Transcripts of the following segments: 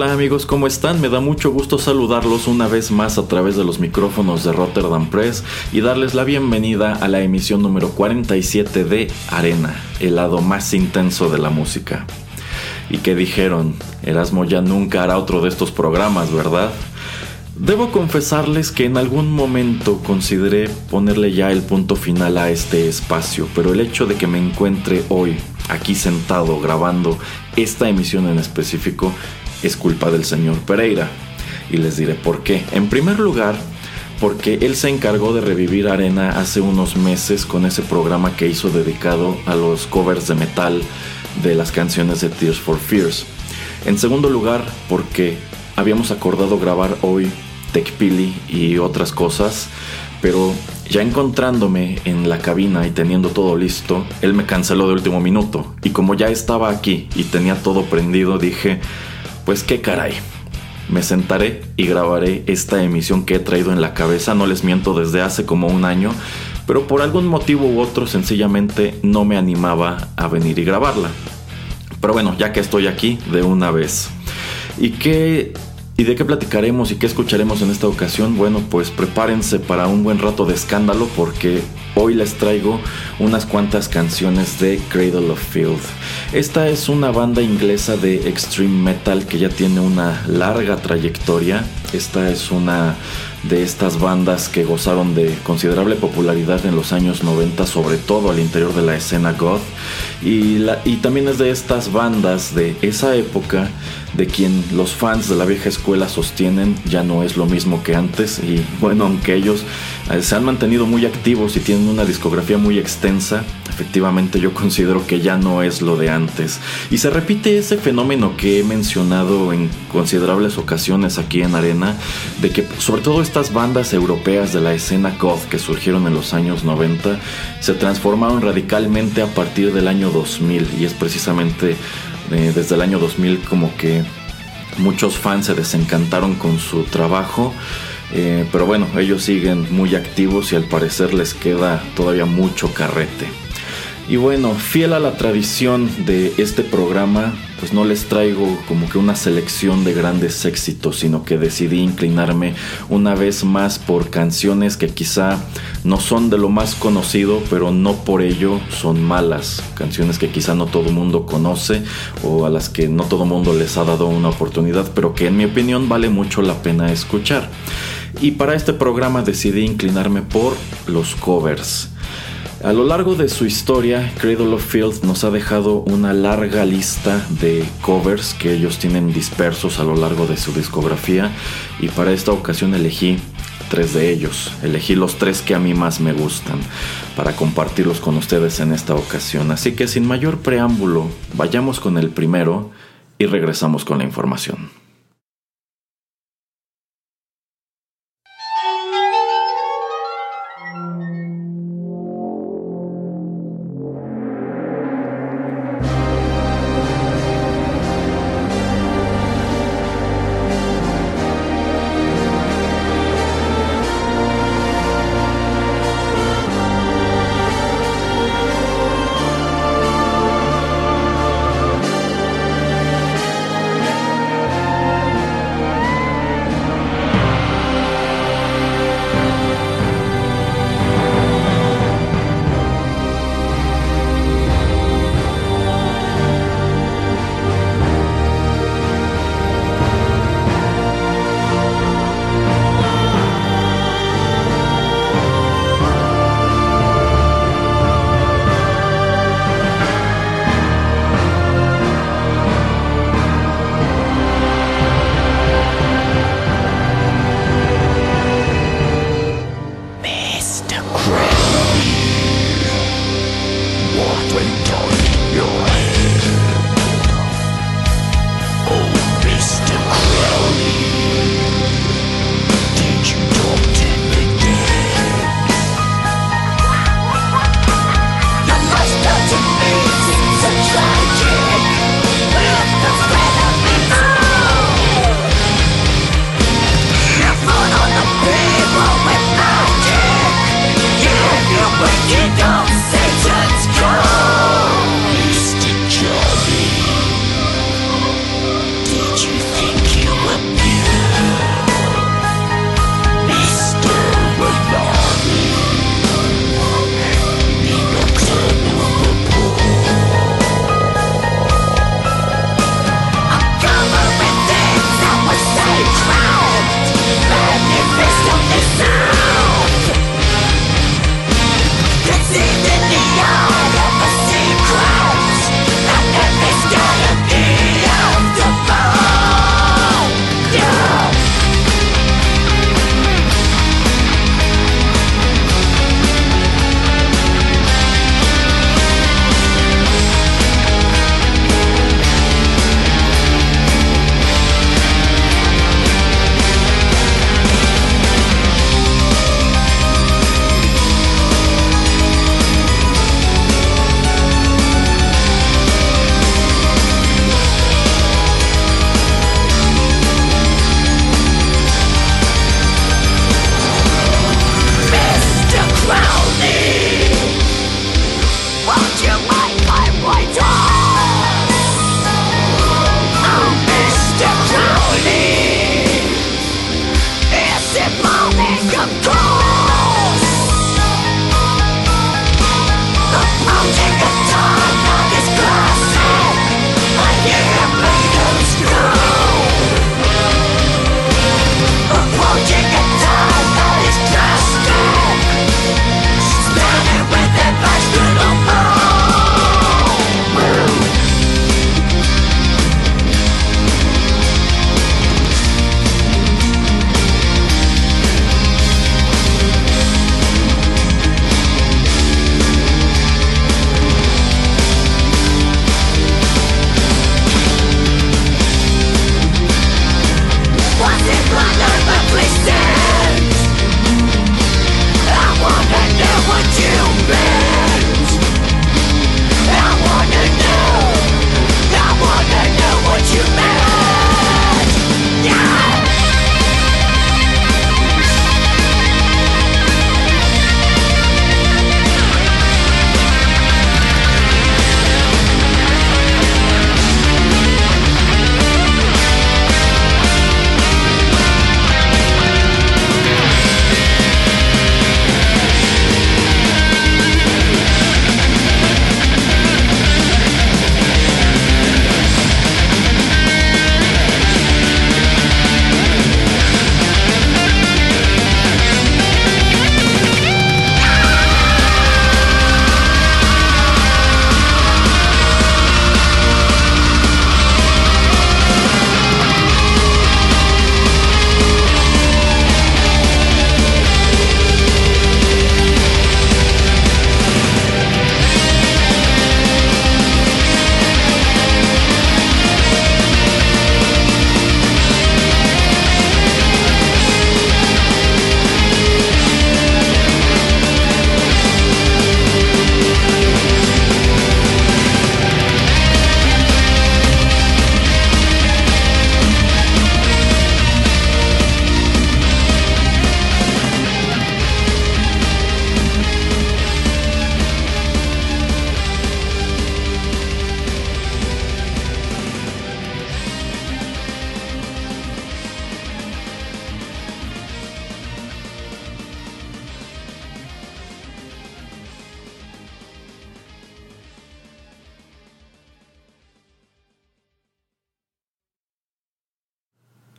Hola amigos, ¿cómo están? Me da mucho gusto saludarlos una vez más a través de los micrófonos de Rotterdam Press y darles la bienvenida a la emisión número 47 de Arena, el lado más intenso de la música. ¿Y qué dijeron? Erasmo ya nunca hará otro de estos programas, ¿verdad? Debo confesarles que en algún momento consideré ponerle ya el punto final a este espacio, pero el hecho de que me encuentre hoy aquí sentado grabando esta emisión en específico es culpa del señor Pereira. Y les diré por qué. En primer lugar, porque él se encargó de revivir Arena hace unos meses con ese programa que hizo dedicado a los covers de metal de las canciones de Tears for Fears. En segundo lugar, porque habíamos acordado grabar hoy Pili y otras cosas, pero ya encontrándome en la cabina y teniendo todo listo, él me canceló de último minuto. Y como ya estaba aquí y tenía todo prendido, dije, pues qué caray. Me sentaré y grabaré esta emisión que he traído en la cabeza, no les miento desde hace como un año, pero por algún motivo u otro sencillamente no me animaba a venir y grabarla. Pero bueno, ya que estoy aquí, de una vez. ¿Y qué ¿Y de qué platicaremos y qué escucharemos en esta ocasión? Bueno, pues prepárense para un buen rato de escándalo porque hoy les traigo unas cuantas canciones de Cradle of Filth. Esta es una banda inglesa de extreme metal que ya tiene una larga trayectoria. Esta es una de estas bandas que gozaron de considerable popularidad en los años 90, sobre todo al interior de la escena goth. Y, también es de estas bandas de esa época de quien los fans de la vieja escuela sostienen ya no es lo mismo que antes y bueno, aunque ellos eh, se han mantenido muy activos y tienen una discografía muy extensa, efectivamente yo considero que ya no es lo de antes. Y se repite ese fenómeno que he mencionado en considerables ocasiones aquí en Arena, de que sobre todo estas bandas europeas de la escena goth que surgieron en los años 90 se transformaron radicalmente a partir del año 2000 y es precisamente eh, desde el año 2000 como que muchos fans se desencantaron con su trabajo. Eh, pero bueno, ellos siguen muy activos y al parecer les queda todavía mucho carrete. Y bueno, fiel a la tradición de este programa, pues no les traigo como que una selección de grandes éxitos, sino que decidí inclinarme una vez más por canciones que quizá no son de lo más conocido, pero no por ello son malas. Canciones que quizá no todo mundo conoce o a las que no todo mundo les ha dado una oportunidad, pero que en mi opinión vale mucho la pena escuchar. Y para este programa decidí inclinarme por los covers. A lo largo de su historia, Cradle of Field nos ha dejado una larga lista de covers que ellos tienen dispersos a lo largo de su discografía y para esta ocasión elegí tres de ellos. Elegí los tres que a mí más me gustan para compartirlos con ustedes en esta ocasión. Así que sin mayor preámbulo, vayamos con el primero y regresamos con la información.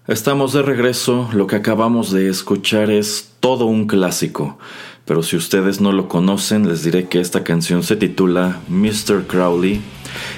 Estamos de regreso, lo que acabamos de escuchar es todo un clásico, pero si ustedes no lo conocen les diré que esta canción se titula Mr. Crowley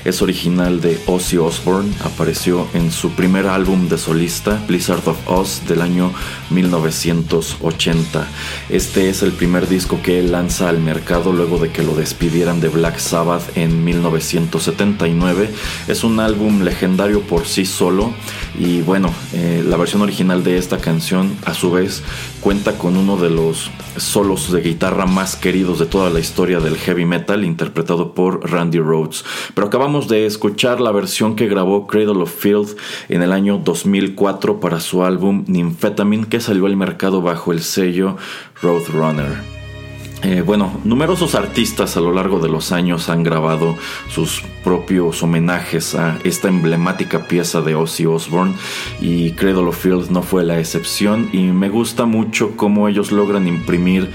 Es original de Ozzy Osbourne, apareció en su primer álbum de solista, Blizzard of Oz, del año 1980. Este es el primer disco que él lanza al mercado luego de que lo despidieran de Black Sabbath en 1979. Es un álbum legendario por sí solo y bueno, eh, la versión original de esta canción a su vez cuenta con uno de los solos de guitarra más queridos de toda la historia del heavy metal, interpretado por Randy Rhodes. Pero acabamos de escuchar la versión que grabó Cradle of Field en el año 2004 para su álbum Nymphetamine, que salió al mercado bajo el sello Roadrunner. Eh, bueno, numerosos artistas a lo largo de los años han grabado sus propios homenajes a esta emblemática pieza de Ozzy Osbourne y Cradle of Field no fue la excepción y me gusta mucho cómo ellos logran imprimir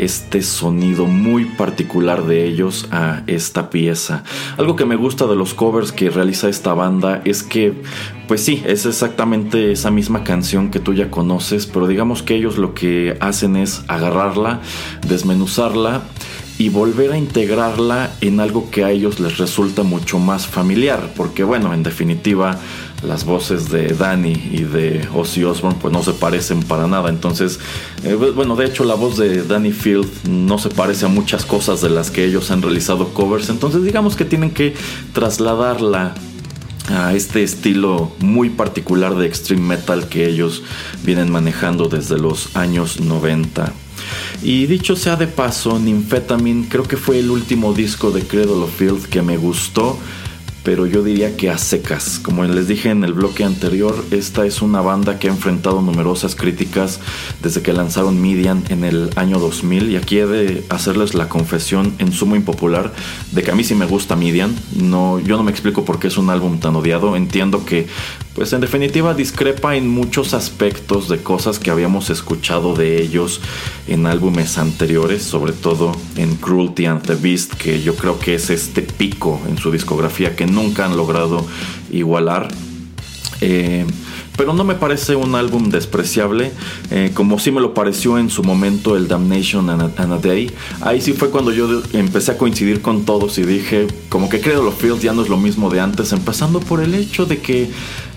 este sonido muy particular de ellos a esta pieza. Algo que me gusta de los covers que realiza esta banda es que, pues sí, es exactamente esa misma canción que tú ya conoces, pero digamos que ellos lo que hacen es agarrarla, desmenuzarla y volver a integrarla en algo que a ellos les resulta mucho más familiar, porque bueno, en definitiva, las voces de Danny y de Ozzy Osbourne pues no se parecen para nada. Entonces, eh, bueno, de hecho la voz de Danny Field no se parece a muchas cosas de las que ellos han realizado covers. Entonces digamos que tienen que trasladarla a este estilo muy particular de extreme metal que ellos vienen manejando desde los años 90. Y dicho sea de paso, Nymphetamine creo que fue el último disco de Cradle of Field que me gustó pero yo diría que a secas. Como les dije en el bloque anterior, esta es una banda que ha enfrentado numerosas críticas desde que lanzaron Midian en el año 2000 y aquí he de hacerles la confesión en sumo impopular de que a mí sí me gusta Midian. No, yo no me explico por qué es un álbum tan odiado. Entiendo que pues en definitiva discrepa en muchos aspectos de cosas que habíamos escuchado de ellos en álbumes anteriores, sobre todo en Cruelty and the Beast, que yo creo que es este pico en su discografía que nunca han logrado igualar. Eh, pero no me parece un álbum despreciable, eh, como sí me lo pareció en su momento el Damnation and a, Day. Ahí sí fue cuando yo empecé a coincidir con todos y dije, como que creo los Fields ya no es lo mismo de antes, empezando por el hecho de que,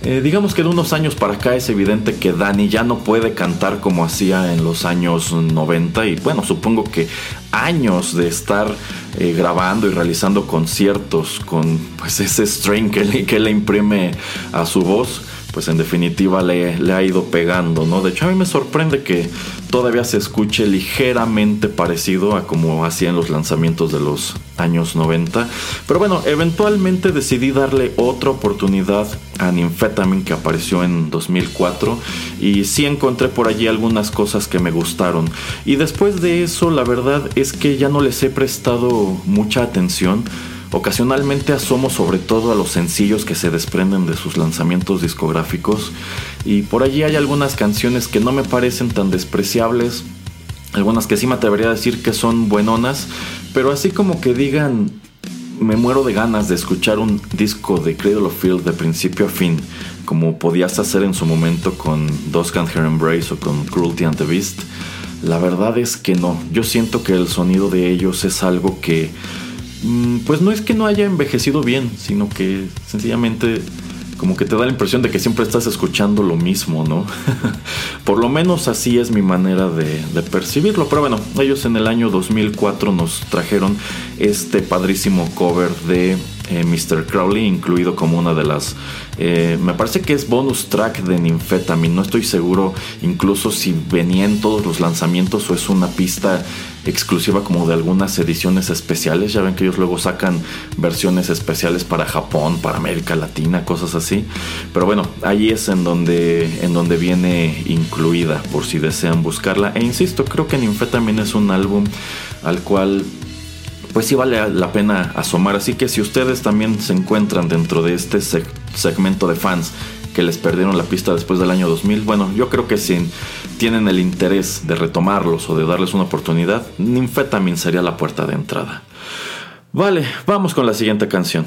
eh, digamos que de unos años para acá es evidente que Danny ya no puede cantar como hacía en los años 90 y bueno, supongo que años de estar eh, grabando y realizando conciertos con pues ese string que que le imprime a su voz pues en definitiva le, le, ha ido pegando, ¿no? De hecho a mí me sorprende que todavía se escuche ligeramente parecido a como hacían los lanzamientos de los años 90. Pero bueno, eventualmente decidí darle otra oportunidad a Nymphetamine que apareció en 2004 y sí encontré por allí algunas cosas que me gustaron. Y después de eso la verdad es que ya no les he prestado mucha atención Ocasionalmente asomo sobre todo a los sencillos que se desprenden de sus lanzamientos discográficos y por allí hay algunas canciones que no me parecen tan despreciables, algunas que sí me atrevería a decir que son buenonas, pero así como que digan me muero de ganas de escuchar un disco de Cradle of Field de principio a fin, como podías hacer en su momento con Dusk and Her Embrace o con Cruelty and the Beast. La verdad es que no, yo siento que el sonido de ellos es algo que pues no es que no haya envejecido bien, sino que sencillamente como que te da la impresión de que siempre estás escuchando lo mismo, ¿no? Por lo menos así es mi manera de, percibirlo. Pero bueno, ellos en el año 2004 nos trajeron este padrísimo cover de eh, Mr. Crowley, incluido como una de las... Eh, me parece que es bonus track de Nymphetamine, no estoy seguro incluso si venía en todos los lanzamientos o es una pista exclusiva como de algunas ediciones especiales. Ya ven que ellos luego sacan versiones especiales para Japón, para América Latina, cosas así. Pero bueno, ahí es en donde, en donde viene incluida por si desean buscarla. E insisto, creo que Nymphetamine es un álbum al cual pues sí vale la pena asomar. Así que si ustedes también se encuentran dentro de este segmento de fans que les perdieron la pista después del año 2000, bueno, yo creo que si tienen el interés de retomarlos o de darles una oportunidad, Nymphetamine sería la puerta de entrada. Vale, vamos con la siguiente canción.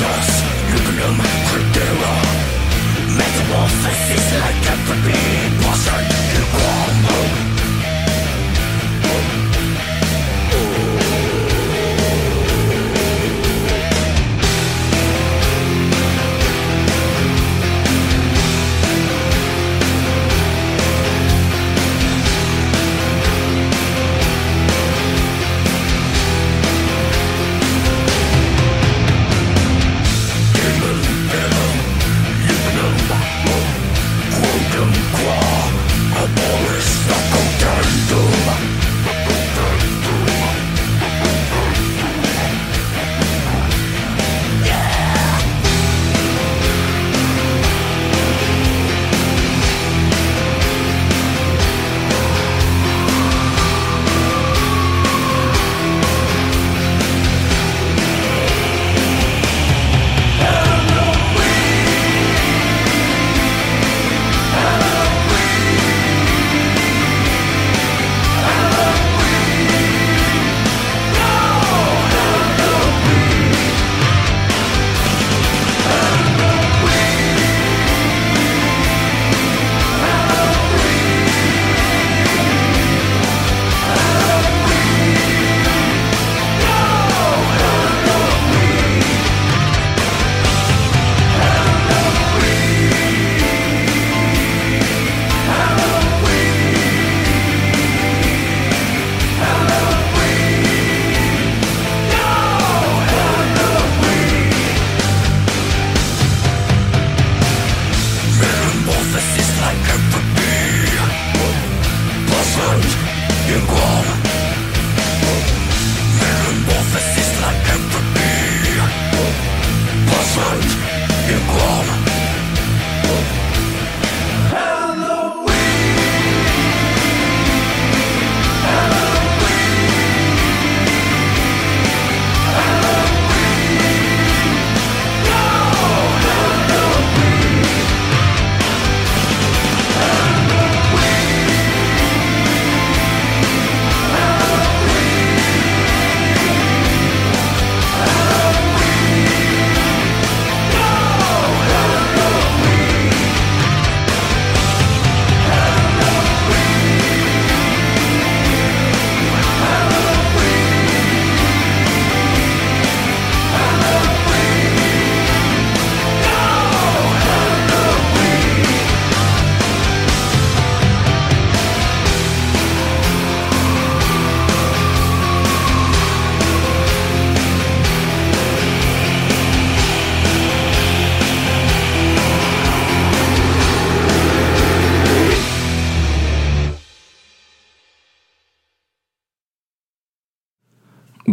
Dos, Luminum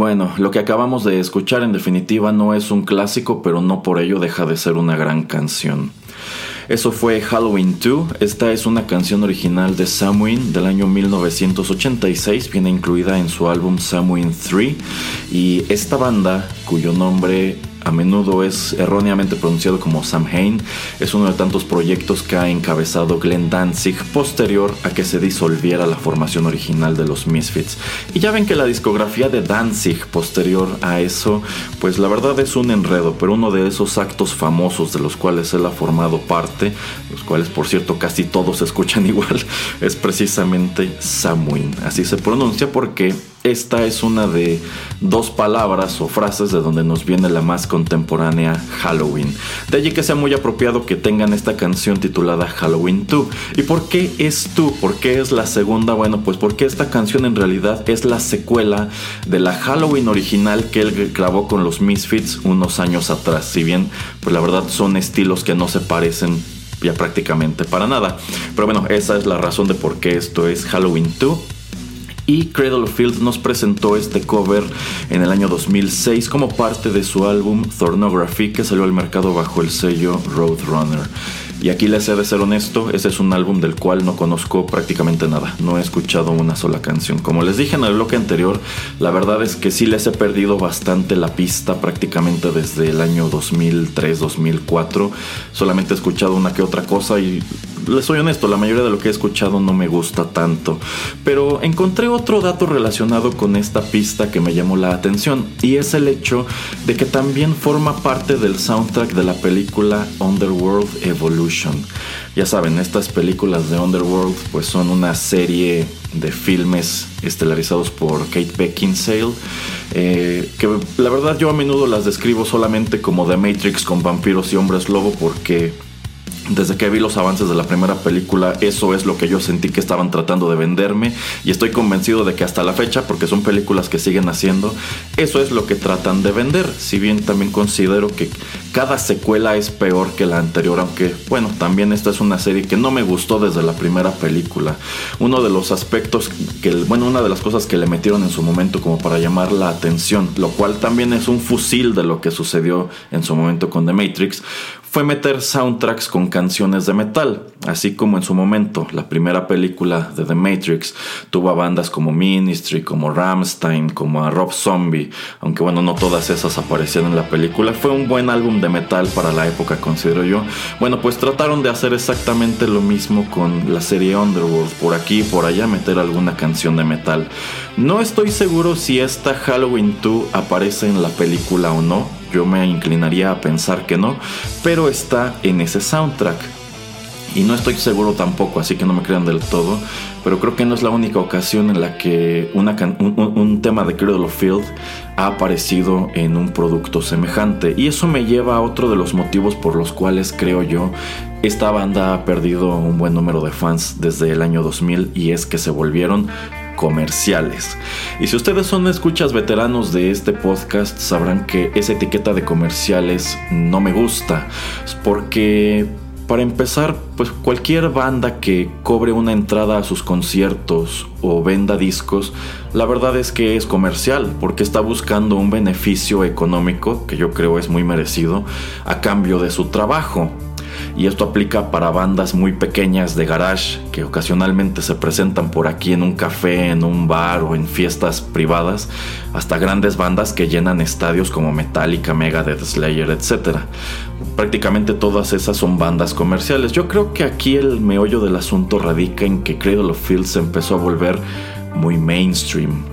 Bueno, lo que acabamos de escuchar en definitiva no es un clásico, pero no por ello deja de ser una gran canción. Eso fue Halloween 2. Esta es una canción original de Samhain del año 1986. Viene incluida en su álbum Samhain 3. Y esta banda, cuyo nombre a menudo es erróneamente pronunciado como Samhain, es uno de tantos proyectos que ha encabezado Glenn Danzig posterior a que se disolviera la formación original de los Misfits. Y ya ven que la discografía de Danzig posterior a eso, pues la verdad es un enredo, pero uno de esos actos famosos de los cuales él ha formado parte, los cuales por cierto casi todos escuchan igual, es precisamente Samhain. Así se pronuncia porque esta es una de dos palabras o frases de donde nos viene la más contemporánea Halloween. De allí que sea muy apropiado que tengan esta canción titulada Halloween 2. ¿Y por qué es 2? ¿Por qué es la segunda? Bueno, pues porque esta canción en realidad es la secuela de la Halloween original que él grabó con los Misfits unos años atrás. Si bien, pues la verdad son estilos que no se parecen ya prácticamente para nada. Pero bueno, esa es la razón de por qué esto es Halloween 2 y Cradle of Field nos presentó este cover en el año 2006 como parte de su álbum Thornography que salió al mercado bajo el sello Roadrunner. Y aquí les he de ser honesto, ese es un álbum del cual no conozco prácticamente nada, no he escuchado una sola canción. Como les dije en el bloque anterior, la verdad es que sí les he perdido bastante la pista prácticamente desde el año 2003-2004. Solamente he escuchado una que otra cosa y les soy honesto, la mayoría de lo que he escuchado no me gusta tanto. Pero encontré otro dato relacionado con esta pista que me llamó la atención y es el hecho de que también forma parte del soundtrack de la película Underworld Evolution. Ya saben, estas películas de Underworld pues son una serie de filmes estelarizados por Kate Beckinsale, eh, que la verdad yo a menudo las describo solamente como The Matrix con vampiros y hombres lobo porque desde que vi los avances de la primera película, eso es lo que yo sentí que estaban tratando de venderme y estoy convencido de que hasta la fecha, porque son películas que siguen haciendo, eso es lo que tratan de vender. Si bien también considero que cada secuela es peor que la anterior, aunque bueno, también esta es una serie que no me gustó desde la primera película. Uno de los aspectos que, bueno, una de las cosas que le metieron en su momento como para llamar la atención, lo cual también es un fusil de lo que sucedió en su momento con The Matrix, fue meter soundtracks con canciones de metal, así como en su momento la primera película de The Matrix tuvo a bandas como Ministry, como Ramstein, como Rob Zombie, aunque bueno, no todas esas aparecieron en la película, fue un buen álbum de metal para la época, considero yo. Bueno, pues trataron de hacer exactamente lo mismo con la serie Underworld, por aquí y por allá meter alguna canción de metal. No estoy seguro si esta Halloween 2 aparece en la película o no, yo me inclinaría a pensar que no, pero está en ese soundtrack. Y no estoy seguro tampoco, así que no me crean del todo, pero creo que no es la única ocasión en la que un, tema de Cradle of Field ha aparecido en un producto semejante. Y eso me lleva a otro de los motivos por los cuales creo yo esta banda ha perdido un buen número de fans desde el año 2000 y es que se volvieron comerciales. Y si ustedes son escuchas veteranos de este podcast, sabrán que esa etiqueta de comerciales no me gusta. Porque para empezar, pues cualquier banda que cobre una entrada a sus conciertos o venda discos, la verdad es que es comercial, porque está buscando un beneficio económico, que yo creo es muy merecido, a cambio de su trabajo y esto aplica para bandas muy pequeñas de garage que ocasionalmente se presentan por aquí en un café, en un bar o en fiestas privadas, hasta grandes bandas que llenan estadios como Metallica, Megadeth, Slayer, etc. Prácticamente todas esas son bandas comerciales. Yo creo que aquí el meollo del asunto radica en que Cradle of Field se empezó a volver muy mainstream.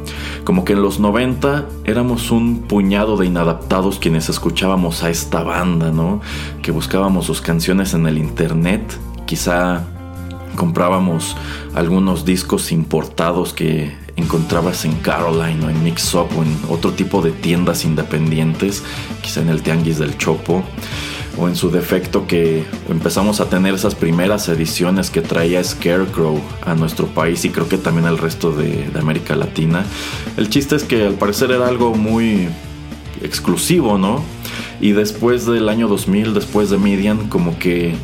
Como que en los 90 éramos un puñado de inadaptados quienes escuchábamos a esta banda, ¿no? Que buscábamos sus canciones en el internet, quizá comprábamos algunos discos importados que encontrabas en Caroline o en Mix Up o en otro tipo de tiendas independientes, quizá en el Tianguis del Chopo o en su defecto que empezamos a tener esas primeras ediciones que traía Scarecrow a nuestro país y creo que también al resto de, América Latina. El chiste es que al parecer era algo muy exclusivo, ¿no? Y después del año 2000, después de Median, como que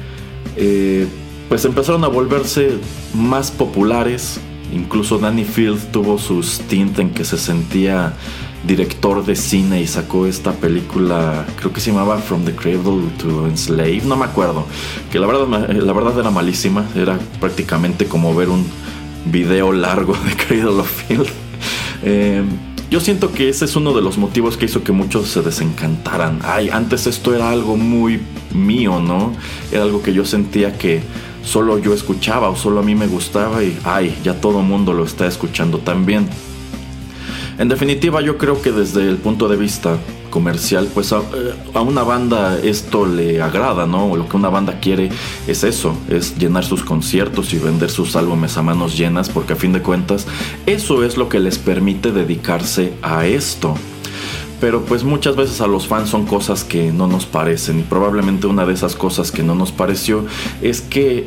eh, pues empezaron a volverse más populares. Incluso Danny Field tuvo su stint en que se sentía director de cine y sacó esta película, creo que se llamaba From the Cradle to Enslave, no me acuerdo, que la verdad, la verdad era malísima, era prácticamente como ver un video largo de Cradle of Field. Eh, yo siento que ese es uno de los motivos que hizo que muchos se desencantaran. Ay, antes esto era algo muy mío, ¿no? Era algo que yo sentía que solo yo escuchaba o solo a mí me gustaba y ay, ya todo mundo lo está escuchando también. En definitiva, yo creo que desde el punto de vista comercial, pues a, una banda esto le agrada, ¿no? Lo que una banda quiere es eso, es llenar sus conciertos y vender sus álbumes a manos llenas, porque a fin de cuentas eso es lo que les permite dedicarse a esto. Pero pues muchas veces a los fans son cosas que no nos parecen y probablemente una de esas cosas que no nos pareció es que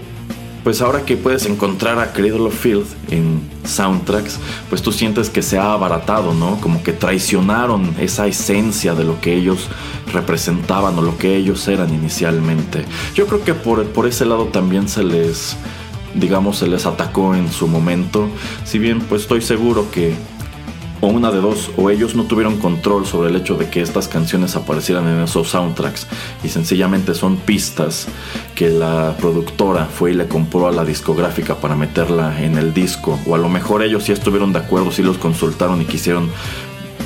pues ahora que puedes encontrar a Cradle of Field en soundtracks, pues tú sientes que se ha abaratado, ¿no? Como que traicionaron esa esencia de lo que ellos representaban o lo que ellos eran inicialmente. Yo creo que por, por ese lado también se les, digamos, se les atacó en su momento. Si bien, pues estoy seguro que o una de dos, o ellos no tuvieron control sobre el hecho de que estas canciones aparecieran en esos soundtracks y sencillamente son pistas que la productora fue y le compró a la discográfica para meterla en el disco, o a lo mejor ellos sí estuvieron de acuerdo, sí los consultaron y quisieron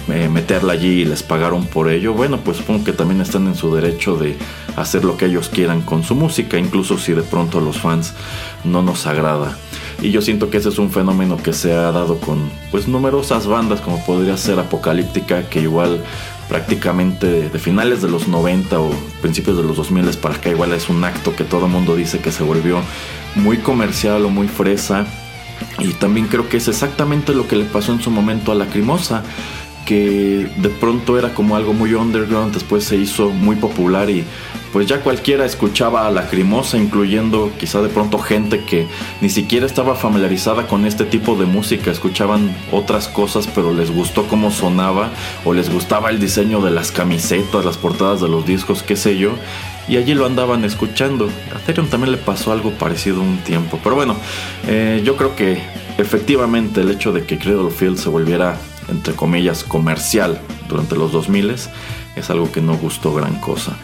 eh, meterla allí y les pagaron por ello, bueno, pues supongo que también están en su derecho de hacer lo que ellos quieran con su música, incluso si de pronto a los fans no nos agrada. Y yo siento que ese es un fenómeno que se ha dado con pues numerosas bandas como podría ser Apocalíptica, que igual prácticamente de finales de los 90 o principios de los 2000 para acá igual es un acto que todo el mundo dice que se volvió muy comercial o muy fresa. Y también creo que es exactamente lo que le pasó en su momento a Lacrimosa que de pronto era como algo muy underground, después se hizo muy popular y pues ya cualquiera escuchaba a Lacrimosa, incluyendo quizá de pronto gente que ni siquiera estaba familiarizada con este tipo de música, escuchaban otras cosas pero les gustó cómo sonaba o les gustaba el diseño de las camisetas, las portadas de los discos, qué sé yo, y allí lo andaban escuchando. A Ethereum también le pasó algo parecido un tiempo, pero bueno, eh, yo creo que efectivamente el hecho de que Cradle Field se volviera entre comillas, comercial durante los 2000 es algo que no gustó gran cosa.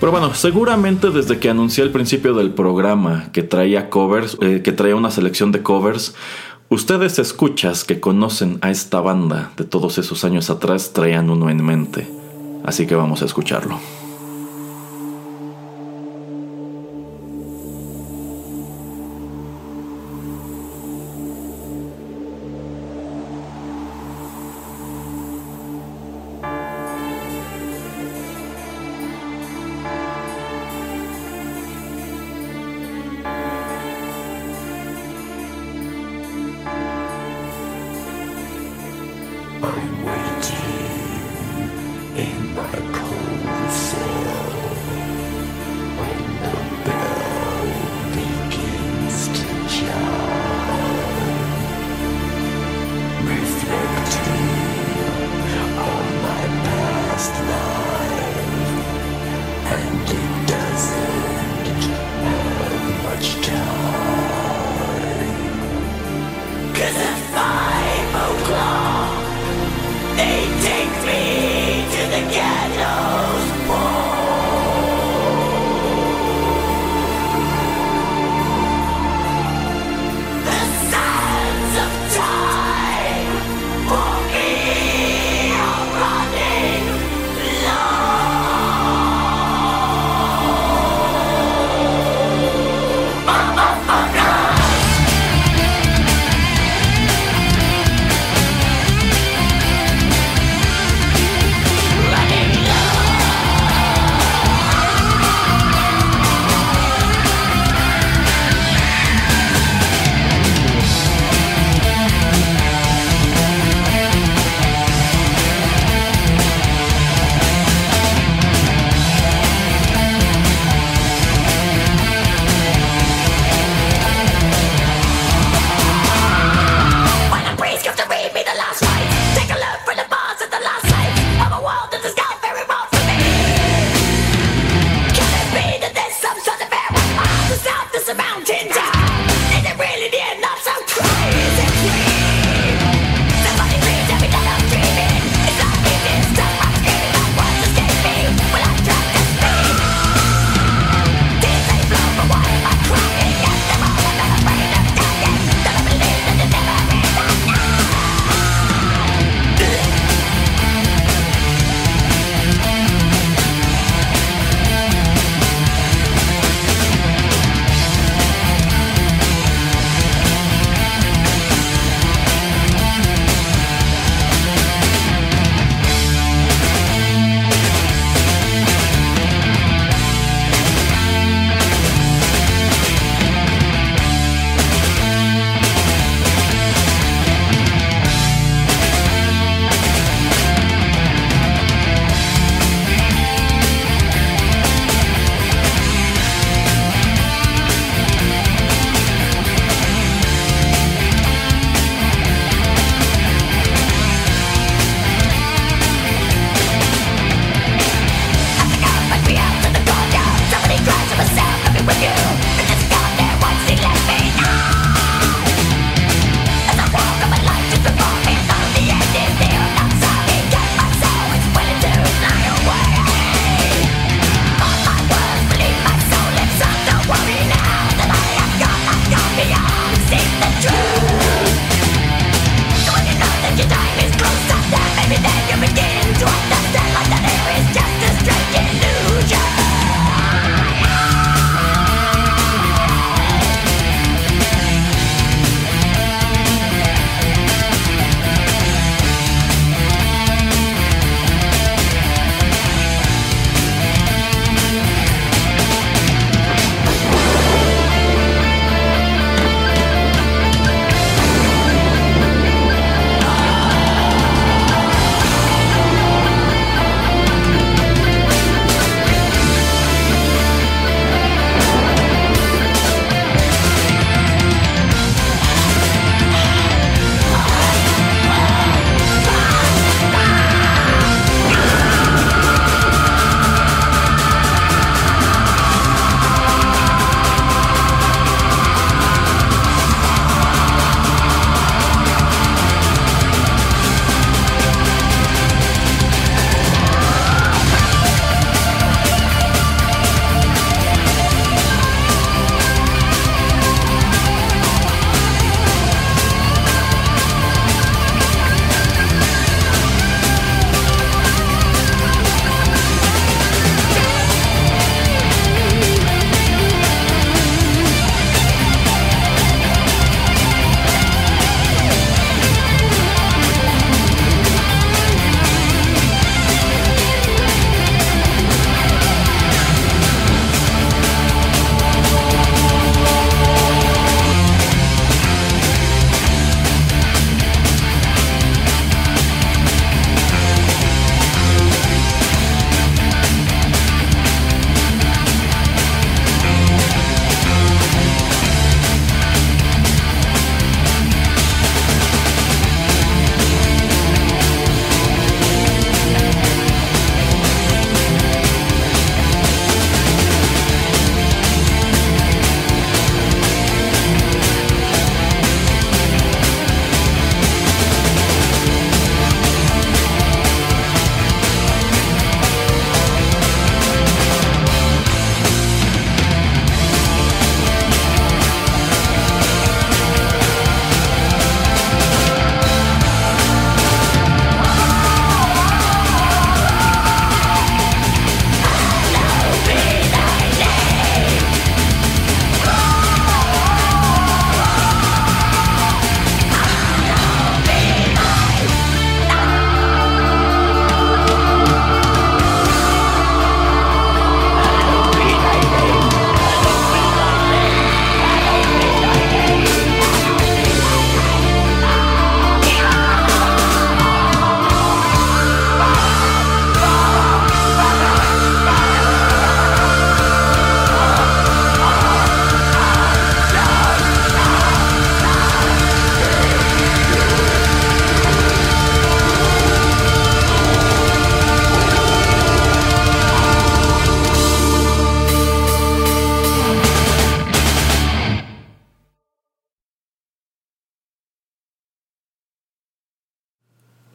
Pero bueno, seguramente desde que anuncié al principio del programa que traía covers, eh, que traía una selección de covers, ustedes escuchas que conocen a esta banda de todos esos años atrás traían uno en mente. Así que vamos a escucharlo.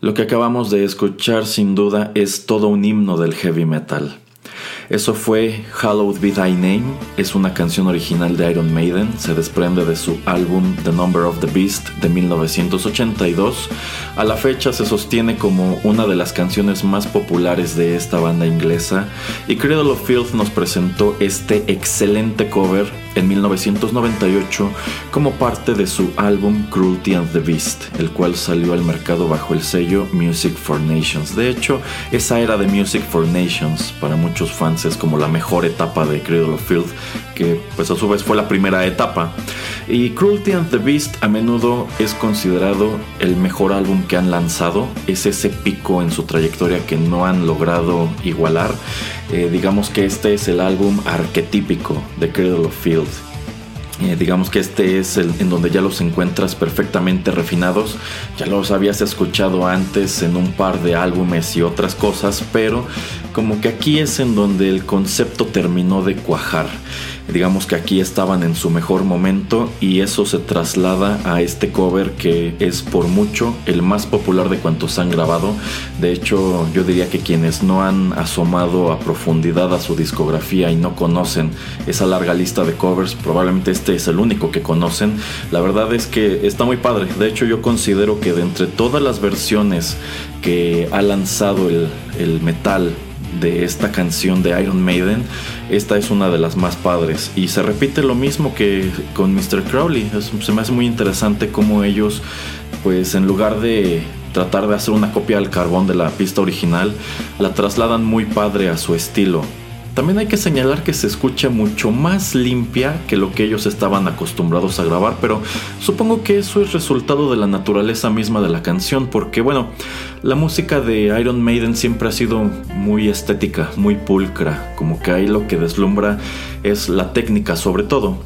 Lo que acabamos de escuchar sin duda es todo un himno del heavy metal. Eso fue Hallowed Be Thy Name, es una canción original de Iron Maiden, se desprende de su álbum The Number of the Beast de 1982. A la fecha se sostiene como una de las canciones más populares de esta banda inglesa y Cradle of Filth nos presentó este excelente cover en 1998 como parte de su álbum Cruelty and the Beast, el cual salió al mercado bajo el sello Music for Nations. De hecho, esa era de Music for Nations para muchos fans es como la mejor etapa de Cradle of Filth, que pues a su vez fue la primera etapa. Y Cruelty and the Beast a menudo es considerado el mejor álbum que han lanzado, es ese pico en su trayectoria que no han logrado igualar. Eh, digamos que este es el álbum arquetípico de Cradle of Filth eh, digamos que este es el en donde ya los encuentras perfectamente refinados. Ya los habías escuchado antes en un par de álbumes y otras cosas, pero como que aquí es en donde el concepto terminó de cuajar. Digamos que aquí estaban en su mejor momento y eso se traslada a este cover que es por mucho el más popular de cuantos han grabado. De hecho, yo diría que quienes no han asomado a profundidad a su discografía y no conocen esa larga lista de covers, probablemente este es el único que conocen. La verdad es que está muy padre. De hecho, yo considero que de entre todas las versiones que ha lanzado el, el metal de esta canción de Iron Maiden, esta es una de las más padres. Y se repite lo mismo que con Mr. Crowley. se me hace muy interesante cómo ellos, pues en lugar de tratar de hacer una copia del carbón de la pista original, la trasladan muy padre a su estilo. También hay que señalar que se escucha mucho más limpia que lo que ellos estaban acostumbrados a grabar, pero supongo que eso es resultado de la naturaleza misma de la canción, porque bueno, la música de Iron Maiden siempre ha sido muy estética, muy pulcra, como que ahí lo que deslumbra es la técnica sobre todo.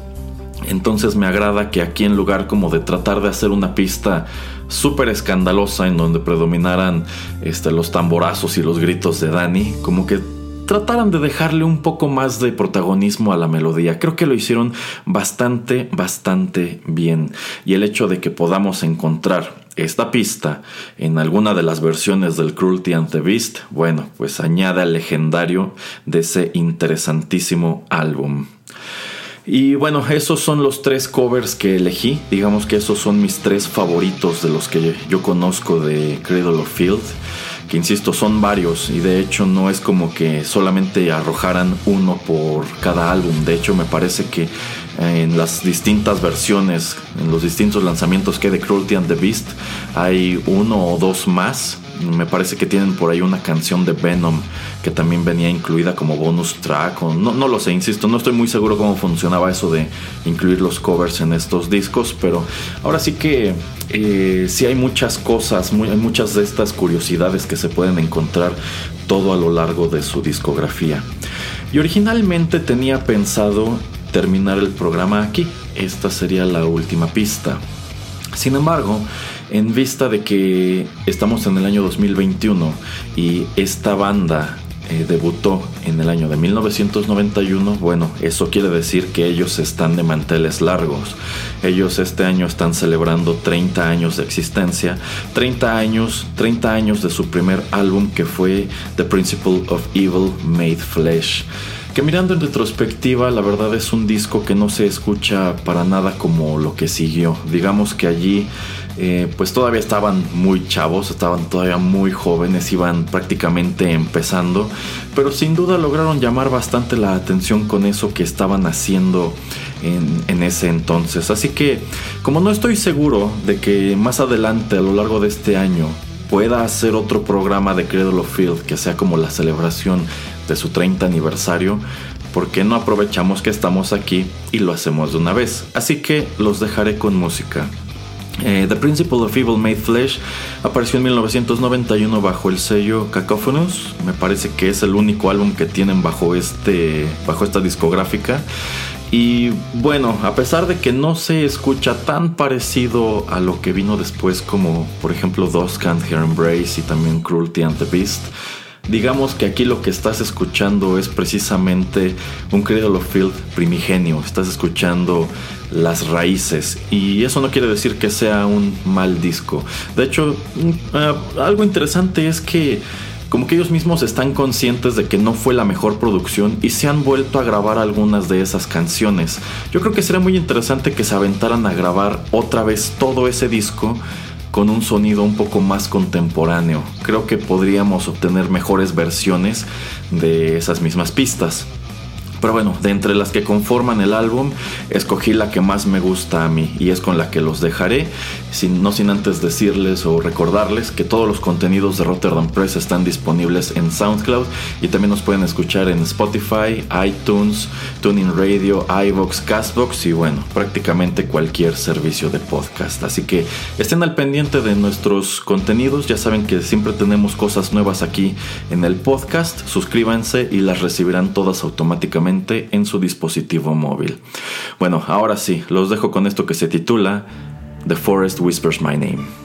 Entonces me agrada que aquí en lugar como de tratar de hacer una pista súper escandalosa en donde predominaran este, los tamborazos y los gritos de Danny, como que trataran de dejarle un poco más de protagonismo a la melodía. Creo que lo hicieron bastante, bastante bien. Y el hecho de que podamos encontrar esta pista en alguna de las versiones del Cruelty and the Beast, bueno, pues añade al legendario de ese interesantísimo álbum. Y bueno, esos son los tres covers que elegí. Digamos que esos son mis tres favoritos de los que yo conozco de Cradle of Field insisto son varios y de hecho no es como que solamente arrojaran uno por cada álbum, de hecho me parece que en las distintas versiones, en los distintos lanzamientos que de Cruelty and the Beast, hay uno o dos más me parece que tienen por ahí una canción de Venom que también venía incluida como bonus track. O no, no lo sé, insisto, no estoy muy seguro cómo funcionaba eso de incluir los covers en estos discos, pero ahora sí que eh, sí hay muchas cosas, hay muchas de estas curiosidades que se pueden encontrar todo a lo largo de su discografía. Y originalmente tenía pensado terminar el programa aquí. Esta sería la última pista. Sin embargo, en vista de que estamos en el año 2021 y esta banda eh, debutó en el año de 1991, bueno, eso quiere decir que ellos están de manteles largos. Ellos este año están celebrando 30 años de existencia, 30 años, 30 años de su primer álbum que fue The Principle of Evil Made Flesh que mirando en retrospectiva la verdad es un disco que no se escucha para nada como lo que siguió. Digamos que allí eh, pues todavía estaban muy chavos, estaban todavía muy jóvenes, iban prácticamente empezando, pero sin duda lograron llamar bastante la atención con eso que estaban haciendo en, en ese entonces. Así que como no estoy seguro de que más adelante a lo largo de este año pueda hacer otro programa de Cradle of Field que sea como la celebración de su 30 aniversario, ¿por qué no aprovechamos que estamos aquí y lo hacemos de una vez? Así que los dejaré con música. Eh, The Principle of Evil Made Flesh apareció en 1991 bajo el sello Cacophonous. Me parece que es el único álbum que tienen bajo, este, bajo esta discográfica. Y bueno, a pesar de que no se escucha tan parecido a lo que vino después, como por ejemplo Those Can't Hear Embrace y también Cruelty and the Beast, digamos que aquí lo que estás escuchando es precisamente un Cradle of Field primigenio. Estás escuchando las raíces y eso no quiere decir que sea un mal disco. De hecho, mm, ah, algo interesante es que como que ellos mismos están conscientes de que no fue la mejor producción y se han vuelto a grabar algunas de esas canciones. Yo creo que sería muy interesante que se aventaran a grabar otra vez todo ese disco con un sonido un poco más contemporáneo. Creo que podríamos obtener mejores versiones de esas mismas pistas. Pero bueno, de entre las que conforman el álbum, escogí la que más me gusta a mí y es con la que los dejaré, sin, no sin antes decirles o recordarles que todos los contenidos de Rotterdam Press están disponibles en SoundCloud y también nos pueden escuchar en Spotify, iTunes, Tuning Radio, iVox, Castbox y bueno, prácticamente cualquier servicio de podcast. Así que estén al pendiente de nuestros contenidos, ya saben que siempre tenemos cosas nuevas aquí en el podcast, suscríbanse y las recibirán todas automáticamente en su dispositivo móvil. Bueno, ahora sí, los dejo con esto que se titula The Forest Whispers My Name.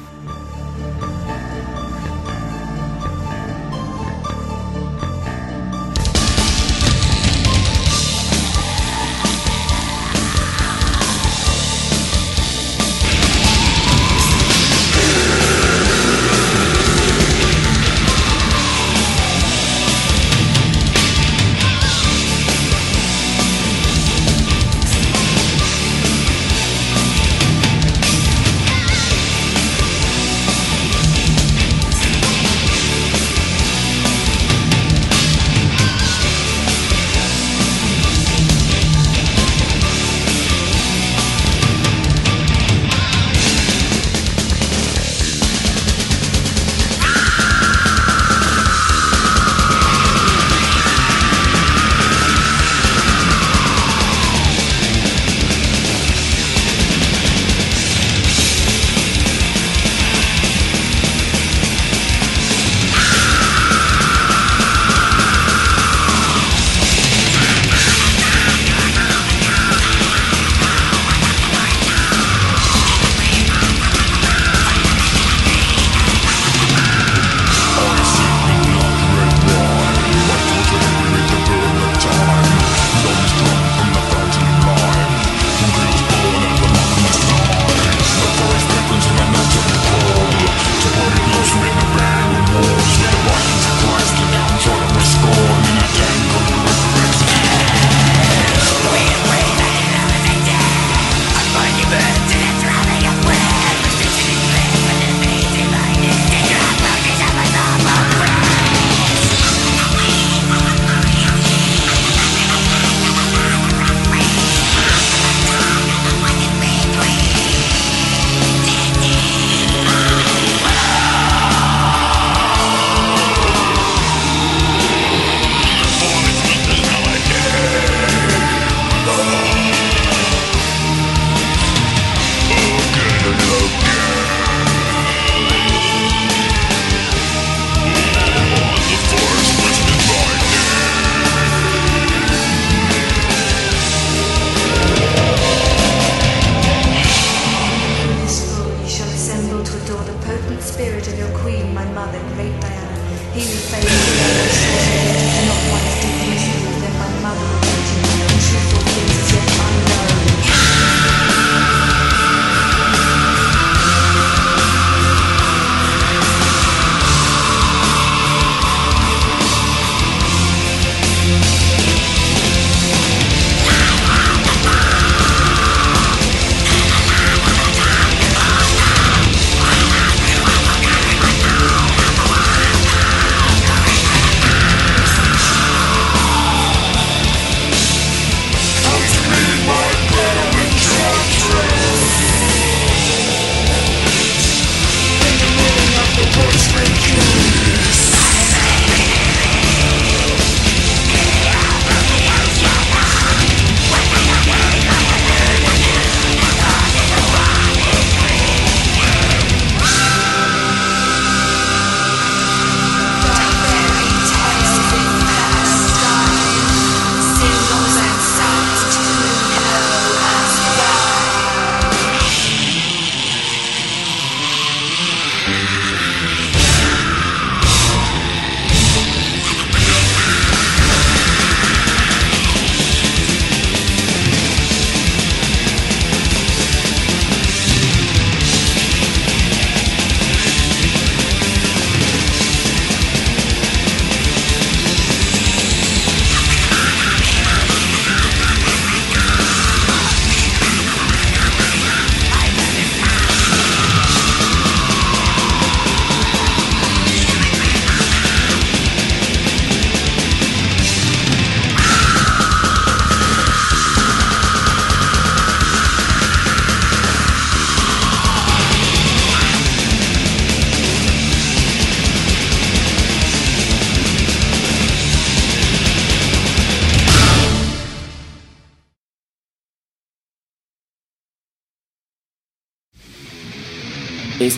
mother, the late Diana Haley